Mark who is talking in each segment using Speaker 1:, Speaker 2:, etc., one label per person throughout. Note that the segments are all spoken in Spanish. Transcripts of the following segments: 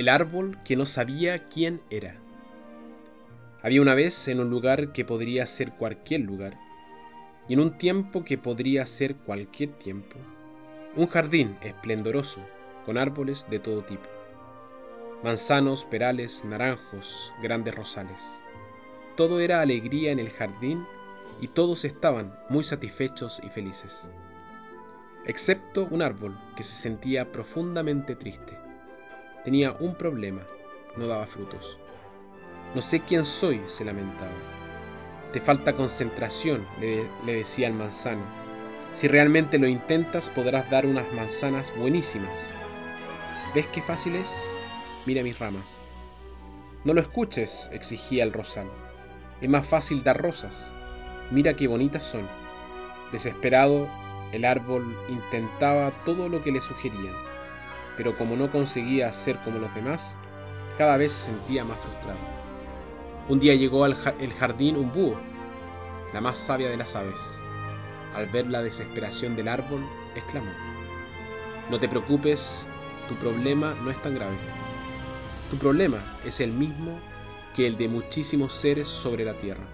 Speaker 1: El árbol que no sabía quién era. Había una vez en un lugar que podría ser cualquier lugar, y en un tiempo que podría ser cualquier tiempo, un jardín esplendoroso con árboles de todo tipo. Manzanos, perales, naranjos, grandes rosales. Todo era alegría en el jardín y todos estaban muy satisfechos y felices. Excepto un árbol que se sentía profundamente triste. Tenía un problema, no daba frutos. No sé quién soy, se lamentaba. Te falta concentración, le, decía el manzano. Si realmente lo intentas podrás dar unas manzanas buenísimas. ¿Ves qué fácil es? Mira mis ramas. No lo escuches, exigía el rosal. Es más fácil dar rosas. Mira qué bonitas son. Desesperado, el árbol intentaba todo lo que le sugerían, pero como no conseguía ser como los demás, cada vez se sentía más frustrado. Un día llegó al jardín un búho, la más sabia de las aves. Al ver la desesperación del árbol, exclamó, No te preocupes, tu problema no es tan grave. Tu problema es el mismo que el de muchísimos seres sobre la tierra.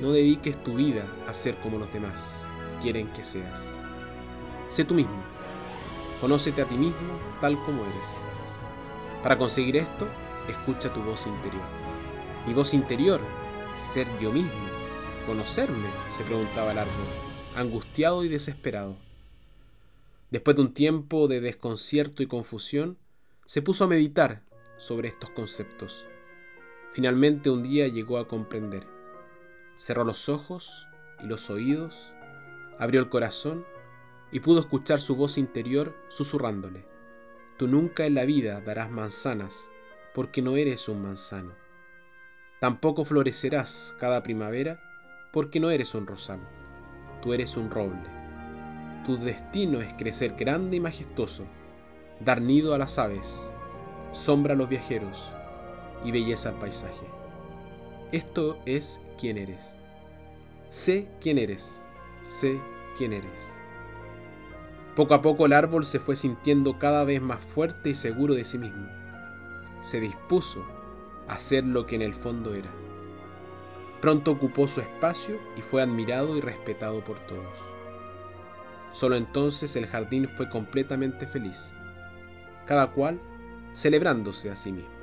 Speaker 1: No dediques tu vida a ser como los demás quieren que seas. Sé tú mismo. Conócete a ti mismo tal como eres. Para conseguir esto, escucha tu voz interior. Mi voz interior, ser yo mismo, conocerme, se preguntaba el árbol, angustiado y desesperado. Después de un tiempo de desconcierto y confusión, se puso a meditar sobre estos conceptos. Finalmente un día llegó a comprender. Cerró los ojos y los oídos, abrió el corazón y pudo escuchar su voz interior susurrándole. Tú nunca en la vida darás manzanas porque no eres un manzano. Tampoco florecerás cada primavera porque no eres un rosal. Tú eres un roble. Tu destino es crecer grande y majestuoso, dar nido a las aves, sombra a los viajeros y belleza al paisaje. Esto es quién eres. Sé quién eres. Sé quién eres. Poco a poco el árbol se fue sintiendo cada vez más fuerte y seguro de sí mismo. Se dispuso a ser lo que en el fondo era. Pronto ocupó su espacio y fue admirado y respetado por todos. Solo entonces el jardín fue completamente feliz, cada cual celebrándose a sí mismo.